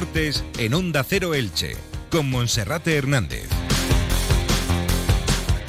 Deportes en Onda Cero Elche, con Monserrate Hernández.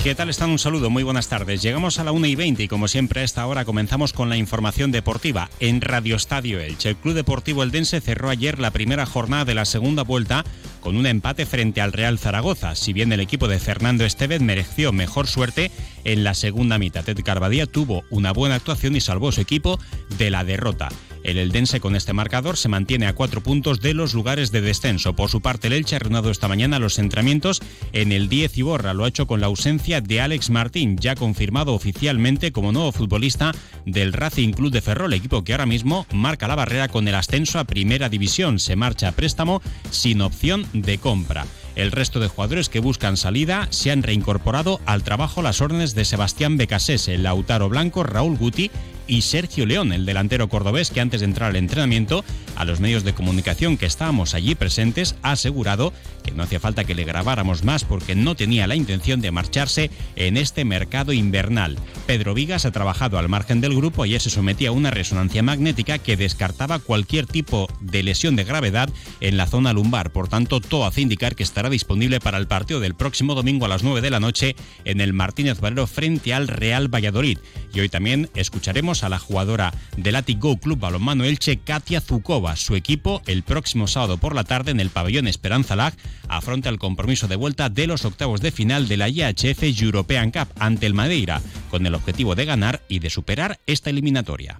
¿Qué tal están? Un saludo, muy buenas tardes. Llegamos a la 1 y 20 y como siempre a esta hora comenzamos con la información deportiva en Radio Estadio Elche. El Club Deportivo Eldense cerró ayer la primera jornada de la segunda vuelta con un empate frente al Real Zaragoza. Si bien el equipo de Fernando Estevez mereció mejor suerte en la segunda mitad, Ted Carbadía tuvo una buena actuación y salvó a su equipo de la derrota. El Eldense con este marcador se mantiene a cuatro puntos de los lugares de descenso. Por su parte, el Elche ha reanudado esta mañana los entrenamientos en el 10 y borra. Lo ha hecho con la ausencia de Alex Martín, ya confirmado oficialmente como nuevo futbolista del Racing Club de Ferrol, equipo que ahora mismo marca la barrera con el ascenso a Primera División. Se marcha a préstamo sin opción de compra. El resto de jugadores que buscan salida se han reincorporado al trabajo las órdenes de Sebastián Becasese, Lautaro Blanco, Raúl Guti y Sergio León, el delantero cordobés que antes de entrar al entrenamiento a los medios de comunicación que estábamos allí presentes ha asegurado que no hacía falta que le grabáramos más porque no tenía la intención de marcharse en este mercado invernal. Pedro Vigas ha trabajado al margen del grupo y se sometía a una resonancia magnética que descartaba cualquier tipo de lesión de gravedad en la zona lumbar. Por tanto, todo hace indicar que estará disponible para el partido del próximo domingo a las 9 de la noche en el Martínez Valero frente al Real Valladolid. Y hoy también escucharemos a la jugadora del Go Club Balonmano Elche, Katia Zukova. Su equipo, el próximo sábado por la tarde en el pabellón Esperanza Lag, afronta el compromiso de vuelta de los octavos de final de la IHF European Cup ante el Madeira, con el objetivo de ganar y de superar esta eliminatoria.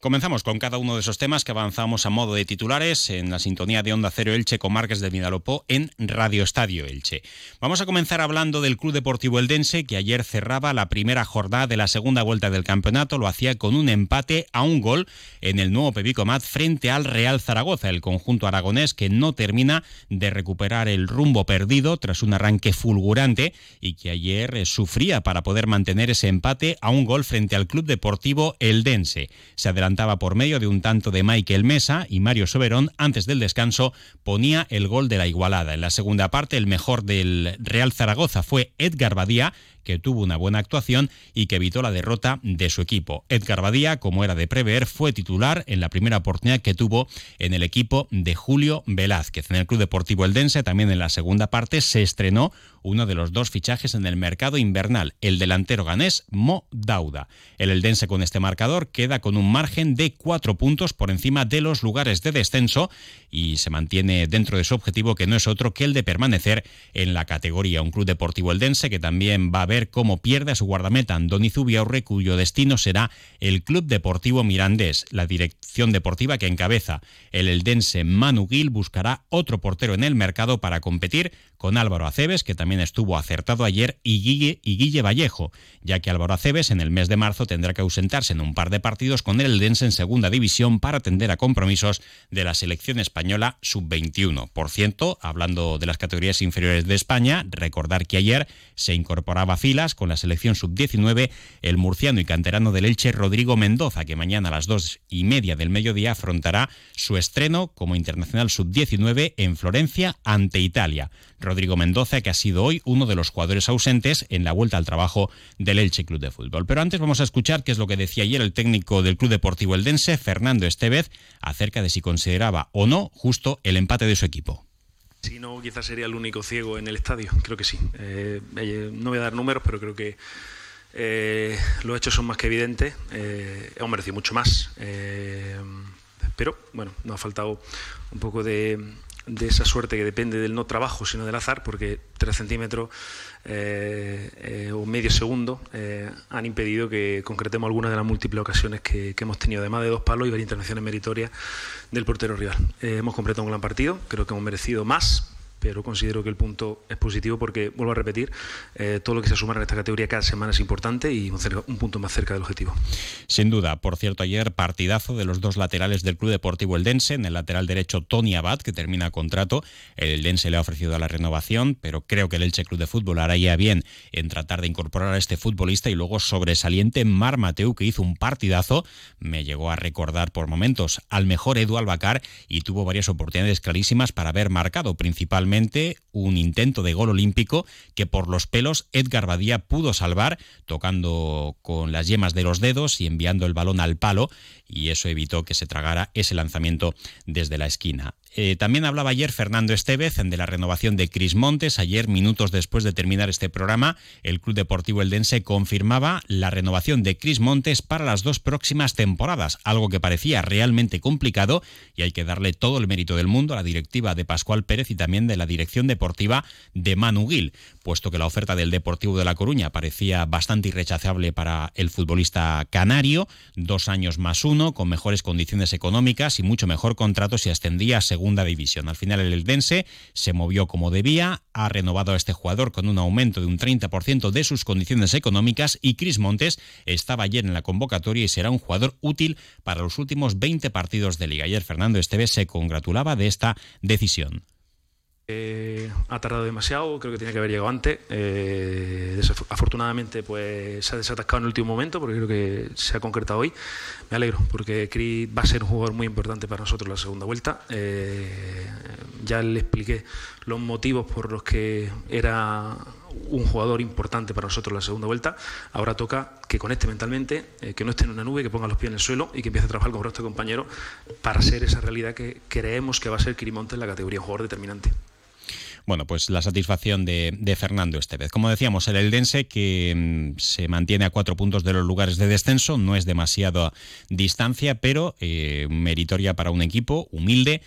Comenzamos con cada uno de esos temas que avanzamos a modo de titulares en la sintonía de Onda Cero Elche con Márquez del Vidalopó en Radio Estadio Elche. Vamos a comenzar hablando del Club Deportivo Eldense que ayer cerraba la primera jornada de la segunda vuelta del campeonato. Lo hacía con un empate a un gol en el nuevo Pepico Mat frente al Real Zaragoza, el conjunto aragonés que no termina de recuperar el rumbo perdido tras un arranque fulgurante y que ayer eh, sufría para poder mantener ese empate a un gol frente al Club Deportivo Eldense. Se por medio de un tanto de Michael Mesa y Mario Soberón antes del descanso ponía el gol de la igualada. En la segunda parte el mejor del Real Zaragoza fue Edgar Badía que tuvo una buena actuación y que evitó la derrota de su equipo. Edgar Badía, como era de prever, fue titular en la primera oportunidad que tuvo en el equipo de Julio Velázquez. En el Club Deportivo Eldense, también en la segunda parte, se estrenó uno de los dos fichajes en el mercado invernal, el delantero ganés Mo Dauda. El Eldense con este marcador queda con un margen de cuatro puntos por encima de los lugares de descenso y se mantiene dentro de su objetivo que no es otro que el de permanecer en la categoría. Un club deportivo eldense que también va a ver cómo pierde a su guardameta Andoni Zubiaurre, cuyo destino será el Club Deportivo Mirandés. La dirección deportiva que encabeza el eldense Manu Gil buscará otro portero en el mercado para competir con Álvaro Aceves, que también estuvo acertado ayer, y Guille, y Guille Vallejo, ya que Álvaro Aceves en el mes de marzo tendrá que ausentarse en un par de partidos con el Eldense en segunda división para atender a compromisos de la selección española sub-21. Por cierto, hablando de las categorías inferiores de España, recordar que ayer se incorporaba filas con la selección sub-19 el murciano y canterano del Elche Rodrigo Mendoza, que mañana a las dos y media del mediodía afrontará su estreno como internacional sub-19 en Florencia ante Italia. Rodrigo Mendoza, que ha sido hoy uno de los jugadores ausentes en la vuelta al trabajo del Elche Club de Fútbol. Pero antes vamos a escuchar qué es lo que decía ayer el técnico del Club Deportivo Eldense, Fernando Estevez, acerca de si consideraba o no justo el empate de su equipo. Si no, quizás sería el único ciego en el estadio, creo que sí. Eh, eh, no voy a dar números, pero creo que eh, los hechos son más que evidentes. hemos merecido mucho más. pero bueno, nos ha faltado un poco de, de esa suerte que depende del no trabajo, sino del azar, porque tres centímetros eh, eh, o medio segundo eh, han impedido que concretemos algunas de las múltiples ocasiones que, hemos tenido, además de dos palos y varias intervenciones meritorias del portero rival. hemos completado un gran partido, creo que hemos merecido más, pero considero que el punto es positivo porque, vuelvo a repetir, eh, todo lo que se suma en esta categoría cada semana es importante y un, punto más cerca del objetivo. Sin duda, por cierto, ayer partidazo de los dos laterales del Club Deportivo Eldense, en el lateral derecho Tony Abad, que termina contrato, el Eldense le ha ofrecido la renovación, pero creo que el Elche Club de Fútbol hará ya bien en tratar de incorporar a este futbolista. Y luego sobresaliente Mar Mateu, que hizo un partidazo, me llegó a recordar por momentos al mejor Edu Albacar y tuvo varias oportunidades clarísimas para haber marcado principalmente un intento de gol olímpico que por los pelos Edgar Badía pudo salvar tocando con las yemas de los dedos y enviando el balón al palo y eso evitó que se tragara ese lanzamiento desde la esquina. Eh, también hablaba ayer Fernando Estevez de la renovación de Cris Montes. Ayer, minutos después de terminar este programa, el Club Deportivo Eldense confirmaba la renovación de Cris Montes para las dos próximas temporadas, algo que parecía realmente complicado y hay que darle todo el mérito del mundo a la directiva de Pascual Pérez y también de la dirección deportiva de Manu Gil, puesto que la oferta del Deportivo de La Coruña parecía bastante irrechazable para el futbolista canario, dos años más uno, con mejores condiciones económicas y mucho mejor contrato si ascendía segunda división. Al final el Eldense se movió como debía, ha renovado a este jugador con un aumento de un 30% de sus condiciones económicas y Cris Montes estaba ayer en la convocatoria y será un jugador útil para los últimos 20 partidos de liga. Ayer Fernando Esteves se congratulaba de esta decisión. Eh, ha tardado demasiado, creo que tenía que haber llegado antes. Eh, afortunadamente, pues se ha desatascado en el último momento, porque creo que se ha concretado hoy. Me alegro, porque Chris va a ser un jugador muy importante para nosotros en la segunda vuelta. Eh, ya le expliqué los motivos por los que era un jugador importante para nosotros en la segunda vuelta. Ahora toca que conecte mentalmente, que no esté en una nube, que ponga los pies en el suelo y que empiece a trabajar con el resto de compañeros para ser esa realidad que creemos que va a ser Monte en la categoría jugador determinante bueno, pues la satisfacción de, Fernando Estevez. Como decíamos, el Eldense que mm, se mantiene a cuatro puntos de los lugares de descenso, no es demasiada distancia, pero eh, meritoria para un equipo humilde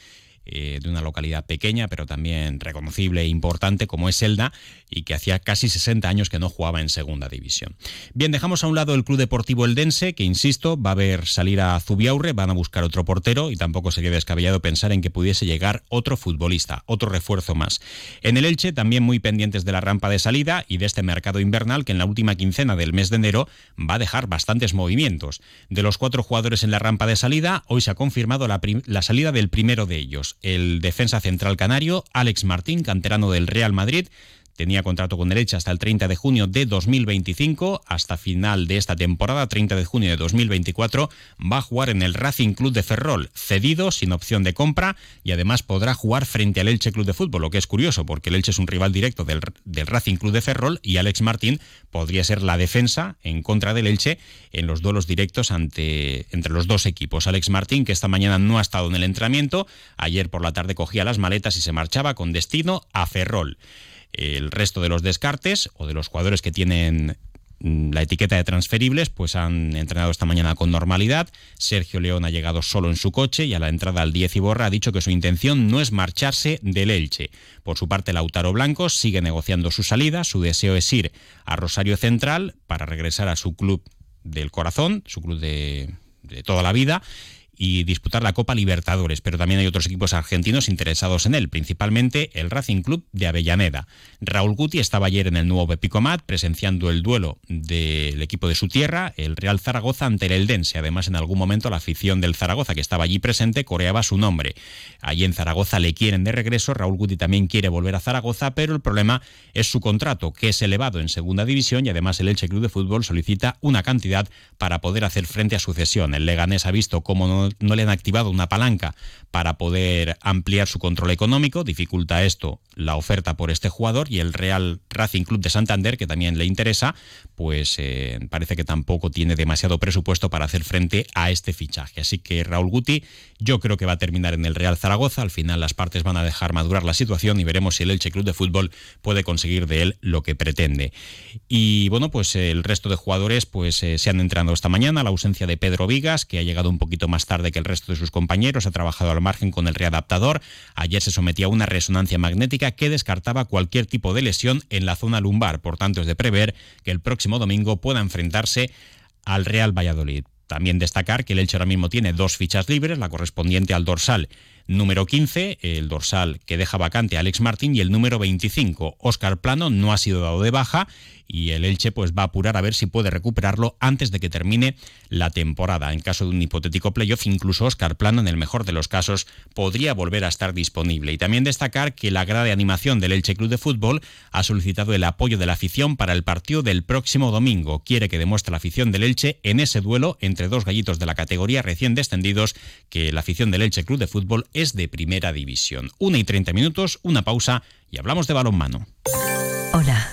eh, de una localidad pequeña, pero también reconocible e importante como es Elda y que hacía casi 60 años que no jugaba en segunda división. Bien, dejamos a un lado el Club Deportivo Eldense, que insisto, va a ver salir a Zubiaurre, van a buscar otro portero y tampoco sería descabellado pensar en que pudiese llegar otro futbolista, otro refuerzo más. En el Elche también muy pendientes de la rampa de salida y de este mercado invernal que en la última quincena del mes de enero va a dejar bastantes movimientos. De los cuatro jugadores en la rampa de salida, hoy se ha confirmado la, la salida del primero de ellos el defensa central canario Alex Martín, canterano del Real Madrid, Tenía contrato con derecha hasta el 30 de junio de 2025, hasta final de esta temporada, 30 de junio de 2024, va a jugar en el Racing Club de Ferrol, cedido, sin opción de compra, y además podrá jugar frente al Elche Club de Fútbol, lo que es curioso, porque el Elche es un rival directo del, Racing Club de Ferrol y Alex Martín podría ser la defensa en contra del Elche en los duelos directos entre los dos equipos. Alex Martín, que esta mañana no ha estado en el entrenamiento, ayer por la tarde cogía las maletas y se marchaba con destino a Ferrol. El resto de los descartes o de los jugadores que tienen mm, la etiqueta de transferibles, pues han entrenado esta mañana con normalidad. Sergio León ha llegado solo en su coche y a la entrada al 10 Iborra ha dicho que su intención no es marcharse del Elche. Por su parte, Lautaro Blanco sigue negociando su salida. Su deseo es ir a Rosario Central para regresar a su club del corazón, su club de, de toda la vida y disputar la Copa Libertadores, pero también hay otros equipos argentinos interesados en él, principalmente el Racing Club de Avellaneda. Raúl Guti estaba ayer en el nuevo Pepicomat presenciando el duelo del equipo de su tierra, el Real Zaragoza ante el Eldense. Además, en algún momento la afición del Zaragoza que estaba allí presente coreaba su nombre. Allí en Zaragoza le quieren de regreso, Raúl Guti también quiere volver a Zaragoza, pero el problema es su contrato, que es elevado en segunda división y además el Elche Club de Fútbol solicita una cantidad para poder hacer frente a su cesión. El Leganés ha visto cómo no no, le han activado una palanca para poder ampliar su control económico, dificulta esto la oferta por este jugador y el Real Racing Club de Santander, que también le interesa, pues eh, parece que tampoco tiene demasiado presupuesto para hacer frente a este fichaje. Así que Raúl Guti yo creo que va a terminar en el Real Zaragoza, al final las partes van a dejar madurar la situación y veremos si el Elche Club de Fútbol puede conseguir de él lo que pretende. Y bueno, pues el resto de jugadores pues eh, se han entrenado esta mañana, la ausencia de Pedro Vigas, que ha llegado un poquito más tarde que el resto de sus compañeros, ha trabajado al margen con el readaptador. Ayer se sometía a una resonancia magnética que descartaba cualquier tipo de lesión en la zona lumbar. Por tanto, es de prever que el próximo domingo pueda enfrentarse al Real Valladolid. También destacar que el Elche ahora mismo tiene dos fichas libres, la correspondiente al dorsal número 15, el dorsal que deja vacante Alex Martín, y el número 25, Óscar Plano, no ha sido dado de baja y el Elche pues va a apurar a ver si puede recuperarlo antes de que termine la temporada. En caso de un hipotético playoff, incluso Oscar Plano, en el mejor de los casos, podría volver a estar disponible. Y también destacar que la grada de animación del Elche Club de Fútbol ha solicitado el apoyo de la afición para el partido del próximo domingo. Quiere que demuestre la afición del Elche en ese duelo entre dos gallitos de la categoría recién descendidos que la afición del Elche Club de Fútbol es de primera división. Una y treinta minutos, una pausa y hablamos de balonmano. Hola,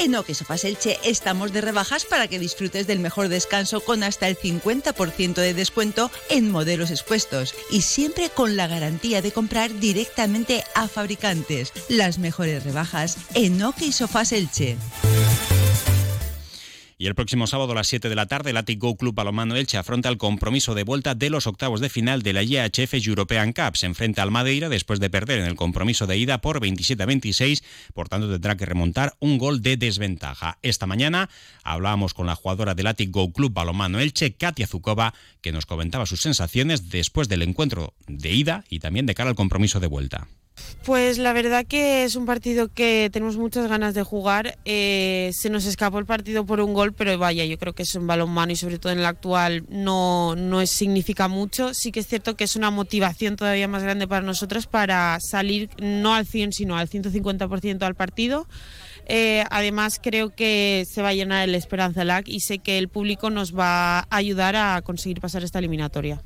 En Sofás Elche estamos de rebajas para que disfrutes del mejor descanso con hasta el 50% de descuento en modelos expuestos y siempre con la garantía de comprar directamente a fabricantes. Las mejores rebajas en Sofás Elche. Y el próximo sábado a las 7 de la tarde, el Atic Go Club Palomano Elche afronta el compromiso de vuelta de los octavos de final de la IHF European Cup. Se enfrenta al Madeira después de perder en el compromiso de ida por 27 a 26, por tanto tendrá que remontar un gol de desventaja. Esta mañana hablábamos con la jugadora del Atic Go Club Palomano Elche, Katia Zukova, que nos comentaba sus sensaciones después del encuentro de ida y también de cara al compromiso de vuelta. Pues la verdad que es un partido que tenemos muchas ganas de jugar. Eh, se nos escapó el partido por un gol, pero vaya, yo creo que es un balonmano y sobre todo en el actual no, no significa mucho. Sí que es cierto que es una motivación todavía más grande para nosotros para salir no al 100, sino al 150% al partido. Eh, además, creo que se va a llenar el Esperanza LAC y sé que el público nos va a ayudar a conseguir pasar esta eliminatoria.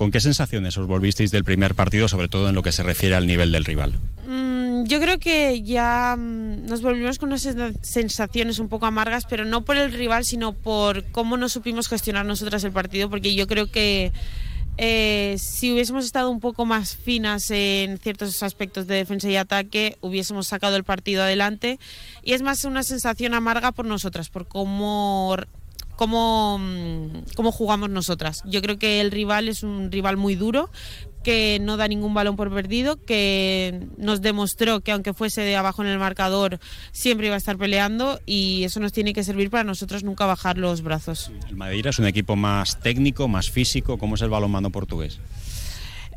¿Con qué sensaciones os volvisteis del primer partido, sobre todo en lo que se refiere al nivel del rival? Mm, yo creo que ya mm, nos volvimos con unas sensaciones un poco amargas, pero no por el rival, sino por cómo no supimos gestionar nosotras el partido, porque yo creo que eh, si hubiésemos estado un poco más finas en ciertos aspectos de defensa y ataque, hubiésemos sacado el partido adelante. Y es más una sensación amarga por nosotras, por cómo cómo, cómo jugamos nosotras. Yo creo que el rival es un rival muy duro, que no da ningún balón por perdido, que nos demostró que aunque fuese de abajo en el marcador, siempre iba a estar peleando y eso nos tiene que servir para nosotros nunca bajar los brazos. El Madeira es un equipo más técnico, más físico, ¿cómo es el balonmano portugués?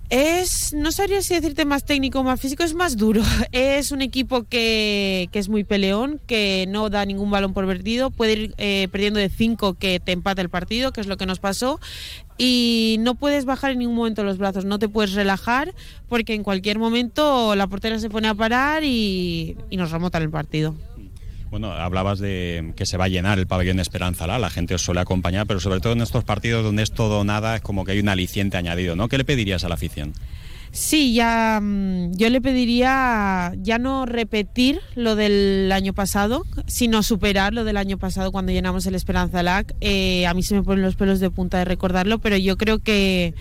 Es, no sabría si decirte más técnico o más físico, es más duro. Es un equipo que, que, es muy peleón, que no da ningún balón por perdido, puede ir eh, perdiendo de 5 que te empata el partido, que es lo que nos pasó. Y no puedes bajar en ningún momento los brazos, no te puedes relajar, porque en cualquier momento la portera se pone a parar y, y nos remontan el partido. Bueno, hablabas de que se va a llenar el pabellón de Esperanza La, la gente os suele acompañar, pero sobre todo en estos partidos donde es todo o nada, es como que hay un aliciente añadido, ¿no? ¿Qué le pedirías a la afición? Sí, ya mm, yo le pediría ya no repetir lo del año pasado, sino superar lo del año pasado cuando llenamos el Esperanza LAC. Eh, a mí se me ponen los pelos de punta de recordarlo, pero yo creo que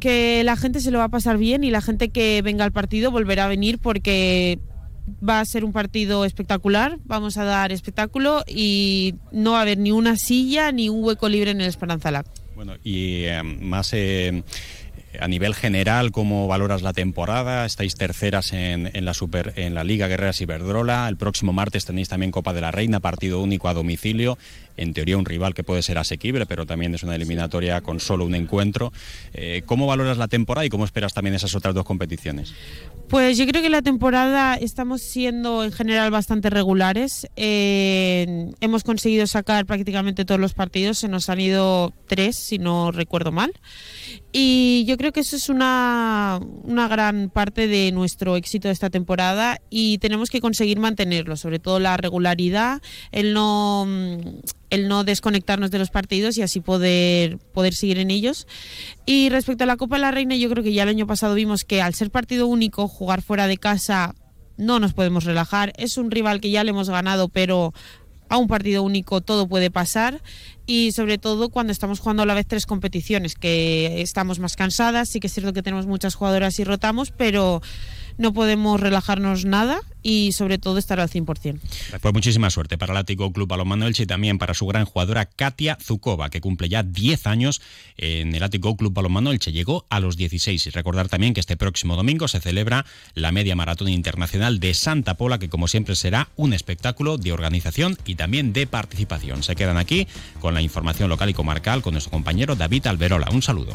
que la gente se lo va a pasar bien y la gente que venga al partido volverá a venir porque va a ser un partido espectacular, vamos a dar espectáculo y no va a haber ni una silla ni un hueco libre en el Esperanza. Bueno, y eh, más eh, a nivel general, ¿cómo valoras la temporada? Estáis terceras en, en, la super, en la Liga Guerreras Iberdrola. El próximo martes tenéis también Copa de la Reina, partido único a domicilio. En teoría un rival que puede ser asequible, pero también es una eliminatoria con solo un encuentro. Eh, ¿Cómo valoras la temporada y cómo esperas también esas otras dos competiciones? Pues yo creo que la temporada estamos siendo en general bastante regulares. Eh, hemos conseguido sacar prácticamente todos los partidos, se nos han ido tres, si no recuerdo mal. Y yo creo que eso es una, una gran parte de nuestro éxito de esta temporada y tenemos que conseguir mantenerlo, sobre todo la regularidad, el no el no desconectarnos de los partidos y así poder, poder seguir en ellos. Y respecto a la Copa de la Reina, yo creo que ya el año pasado vimos que al ser partido único, jugar fuera de casa, no nos podemos relajar. Es un rival que ya le hemos ganado, pero a un partido único todo puede pasar y sobre todo cuando estamos jugando a la vez tres competiciones, que estamos más cansadas, sí que es cierto que tenemos muchas jugadoras y rotamos, pero no podemos relajarnos nada y sobre todo estar al 100%. Pues muchísima suerte para el Ático Club Balonmano Elche y también para su gran jugadora Katia Zukova, que cumple ya 10 años en el Ático Club Balonmano Elche. Llegó a los 16 y recordar también que este próximo domingo se celebra la Media Maratón Internacional de Santa Pola, que como siempre será un espectáculo de organización y también de participación. Se quedan aquí con la información local y comarcal con nuestro compañero David Alberola. Un saludo.